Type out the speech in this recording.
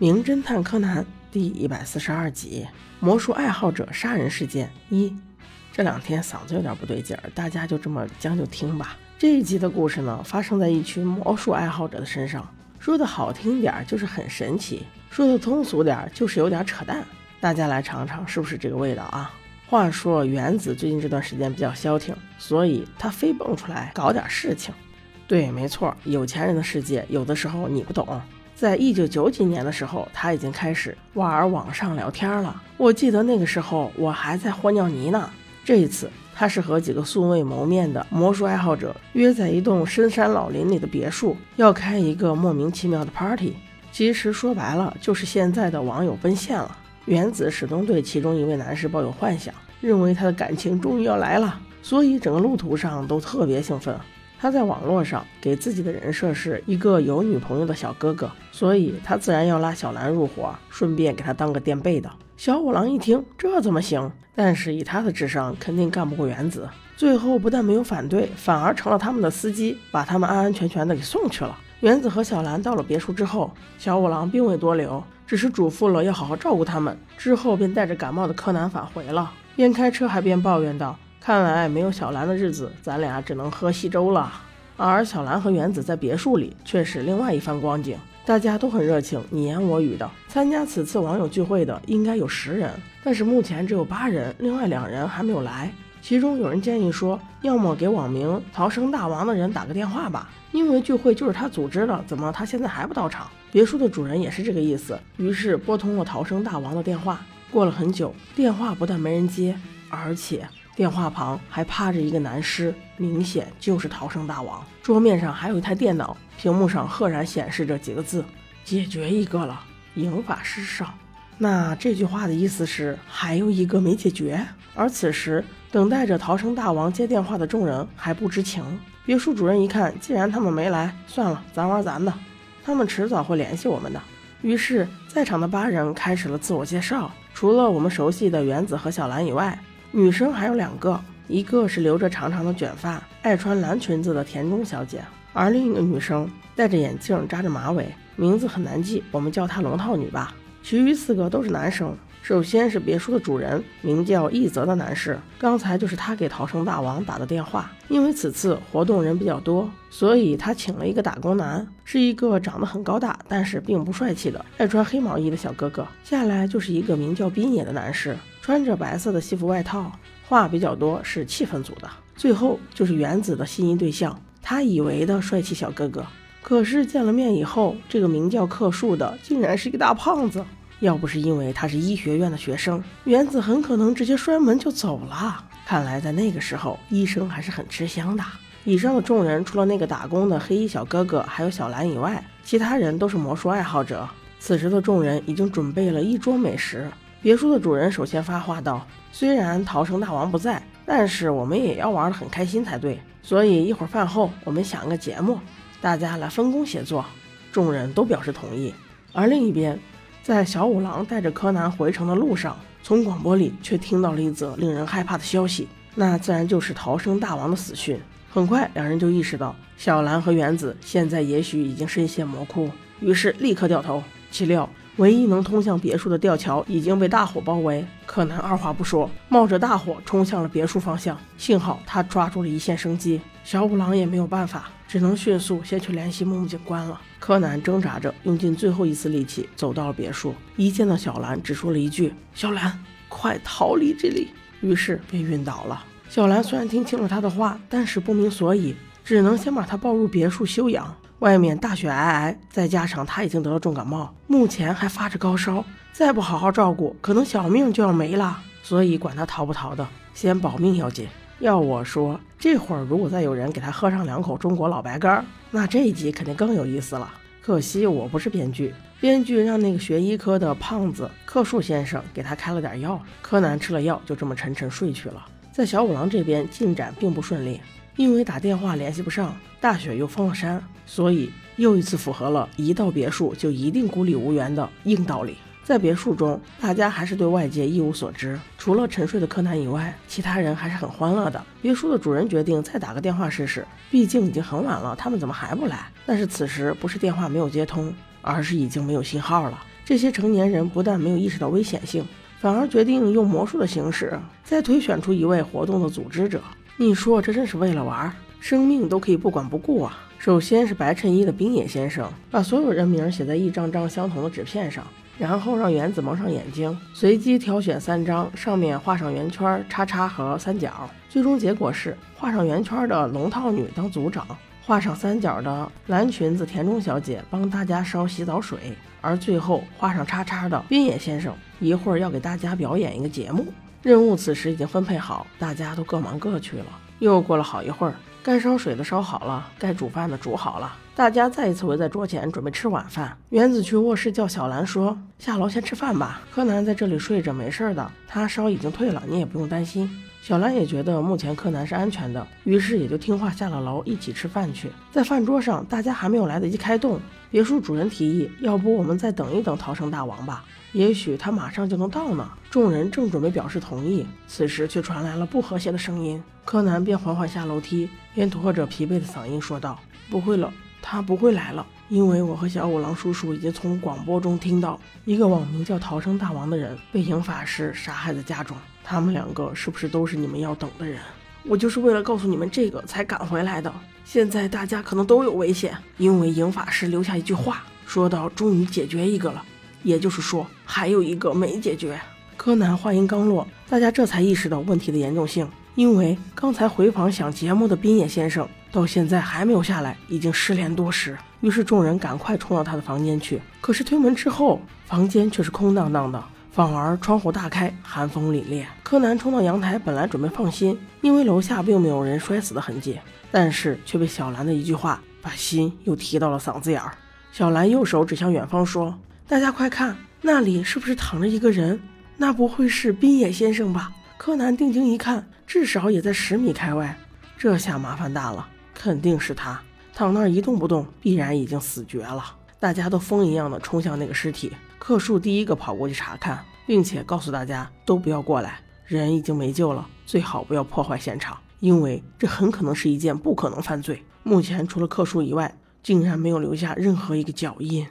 名侦探柯南第一百四十二集：魔术爱好者杀人事件一。这两天嗓子有点不对劲儿，大家就这么将就听吧。这一集的故事呢，发生在一群魔术爱好者的身上。说的好听点儿就是很神奇，说的通俗点儿就是有点扯淡。大家来尝尝是不是这个味道啊？话说原子最近这段时间比较消停，所以他非蹦出来搞点事情。对，没错，有钱人的世界有的时候你不懂。在一九九几年的时候，他已经开始玩网上聊天了。我记得那个时候我还在和尿泥呢。这一次，他是和几个素未谋面的魔术爱好者约在一栋深山老林里的别墅，要开一个莫名其妙的 party。其实说白了，就是现在的网友奔现了。原子始终对其中一位男士抱有幻想，认为他的感情终于要来了，所以整个路途上都特别兴奋。他在网络上给自己的人设是一个有女朋友的小哥哥，所以他自然要拉小兰入伙，顺便给他当个垫背的。小五郎一听，这怎么行？但是以他的智商，肯定干不过原子。最后不但没有反对，反而成了他们的司机，把他们安安全全的给送去了。原子和小兰到了别墅之后，小五郎并未多留，只是嘱咐了要好好照顾他们。之后便带着感冒的柯南返回了，边开车还边抱怨道。看来没有小兰的日子，咱俩只能喝稀粥了。而小兰和原子在别墅里却是另外一番光景，大家都很热情，你言我语的。参加此次网友聚会的应该有十人，但是目前只有八人，另外两人还没有来。其中有人建议说，要么给网名“逃生大王”的人打个电话吧，因为聚会就是他组织的，怎么他现在还不到场？别墅的主人也是这个意思，于是拨通了逃生大王的电话。过了很久，电话不但没人接，而且。电话旁还趴着一个男尸，明显就是逃生大王。桌面上还有一台电脑，屏幕上赫然显示着几个字：“解决一个了，赢法师上。”那这句话的意思是还有一个没解决。而此时等待着逃生大王接电话的众人还不知情。别墅主人一看，既然他们没来，算了，咱玩咱的。他们迟早会联系我们的。于是，在场的八人开始了自我介绍。除了我们熟悉的原子和小兰以外，女生还有两个，一个是留着长长的卷发、爱穿蓝裙子的田中小姐，而另一个女生戴着眼镜、扎着马尾，名字很难记，我们叫她龙套女吧。其余四个都是男生。首先是别墅的主人，名叫一泽的男士，刚才就是他给逃生大王打的电话。因为此次活动人比较多，所以他请了一个打工男，是一个长得很高大，但是并不帅气的爱穿黑毛衣的小哥哥。下来就是一个名叫滨野的男士。穿着白色的西服外套，话比较多，是气氛组的。最后就是原子的心仪对象，他以为的帅气小哥哥，可是见了面以后，这个名叫克树的竟然是一个大胖子。要不是因为他是医学院的学生，原子很可能直接摔门就走了。看来在那个时候，医生还是很吃香的。以上的众人，除了那个打工的黑衣小哥哥，还有小兰以外，其他人都是魔术爱好者。此时的众人已经准备了一桌美食。别墅的主人首先发话道：“虽然逃生大王不在，但是我们也要玩得很开心才对。所以一会儿饭后，我们想个节目，大家来分工协作。”众人都表示同意。而另一边，在小五郎带着柯南回城的路上，从广播里却听到了一则令人害怕的消息，那自然就是逃生大王的死讯。很快，两人就意识到小兰和原子现在也许已经深陷魔窟，于是立刻掉头。岂料。唯一能通向别墅的吊桥已经被大火包围，柯南二话不说，冒着大火冲向了别墅方向。幸好他抓住了一线生机，小五郎也没有办法，只能迅速先去联系木木警官了。柯南挣扎着，用尽最后一丝力气走到了别墅，一见到小兰，只说了一句：“小兰，快逃离这里！”于是便晕倒了。小兰虽然听清了他的话，但是不明所以，只能先把他抱入别墅休养。外面大雪皑皑，再加上他已经得了重感冒，目前还发着高烧，再不好好照顾，可能小命就要没了。所以管他逃不逃的，先保命要紧。要我说，这会儿如果再有人给他喝上两口中国老白干，那这一集肯定更有意思了。可惜我不是编剧，编剧让那个学医科的胖子克树先生给他开了点药，柯南吃了药就这么沉沉睡去了。在小五郎这边进展并不顺利。因为打电话联系不上，大雪又封了山，所以又一次符合了一到别墅就一定孤立无援的硬道理。在别墅中，大家还是对外界一无所知，除了沉睡的柯南以外，其他人还是很欢乐的。别墅的主人决定再打个电话试试，毕竟已经很晚了，他们怎么还不来？但是此时不是电话没有接通，而是已经没有信号了。这些成年人不但没有意识到危险性，反而决定用魔术的形式再推选出一位活动的组织者。你说这真是为了玩，生命都可以不管不顾啊！首先是白衬衣的冰野先生，把所有人名写在一张张相同的纸片上，然后让园子蒙上眼睛，随机挑选三张，上面画上圆圈、叉叉和三角。最终结果是画上圆圈的龙套女当组长，画上三角的蓝裙子田中小姐帮大家烧洗澡水，而最后画上叉叉的冰野先生一会儿要给大家表演一个节目。任务此时已经分配好，大家都各忙各去了。又过了好一会儿，该烧水的烧好了，该煮饭的煮好了，大家再一次围在桌前准备吃晚饭。原子去卧室叫小兰说：“下楼先吃饭吧，柯南在这里睡着没事的，他烧已经退了，你也不用担心。”小兰也觉得目前柯南是安全的，于是也就听话下了楼，一起吃饭去。在饭桌上，大家还没有来得及开动，别墅主人提议：“要不我们再等一等逃生大王吧？也许他马上就能到呢。”众人正准备表示同意，此时却传来了不和谐的声音。柯南便缓缓下楼梯，边拖着疲惫的嗓音说道：“不会了，他不会来了，因为我和小五郎叔叔已经从广播中听到，一个网名叫逃生大王的人被影法师杀害在家中。”他们两个是不是都是你们要等的人？我就是为了告诉你们这个才赶回来的。现在大家可能都有危险，因为影法师留下一句话，说到终于解决一个了，也就是说还有一个没解决。柯南话音刚落，大家这才意识到问题的严重性，因为刚才回房想节目的滨野先生到现在还没有下来，已经失联多时。于是众人赶快冲到他的房间去，可是推门之后，房间却是空荡荡的。反而窗户大开，寒风凛冽。柯南冲到阳台，本来准备放心，因为楼下并没有人摔死的痕迹，但是却被小兰的一句话把心又提到了嗓子眼儿。小兰右手指向远方说：“大家快看，那里是不是躺着一个人？那不会是滨野先生吧？”柯南定睛一看，至少也在十米开外。这下麻烦大了，肯定是他躺那儿一动不动，必然已经死绝了。大家都疯一样的冲向那个尸体。克树第一个跑过去查看，并且告诉大家都不要过来，人已经没救了，最好不要破坏现场，因为这很可能是一件不可能犯罪。目前除了克树以外，竟然没有留下任何一个脚印。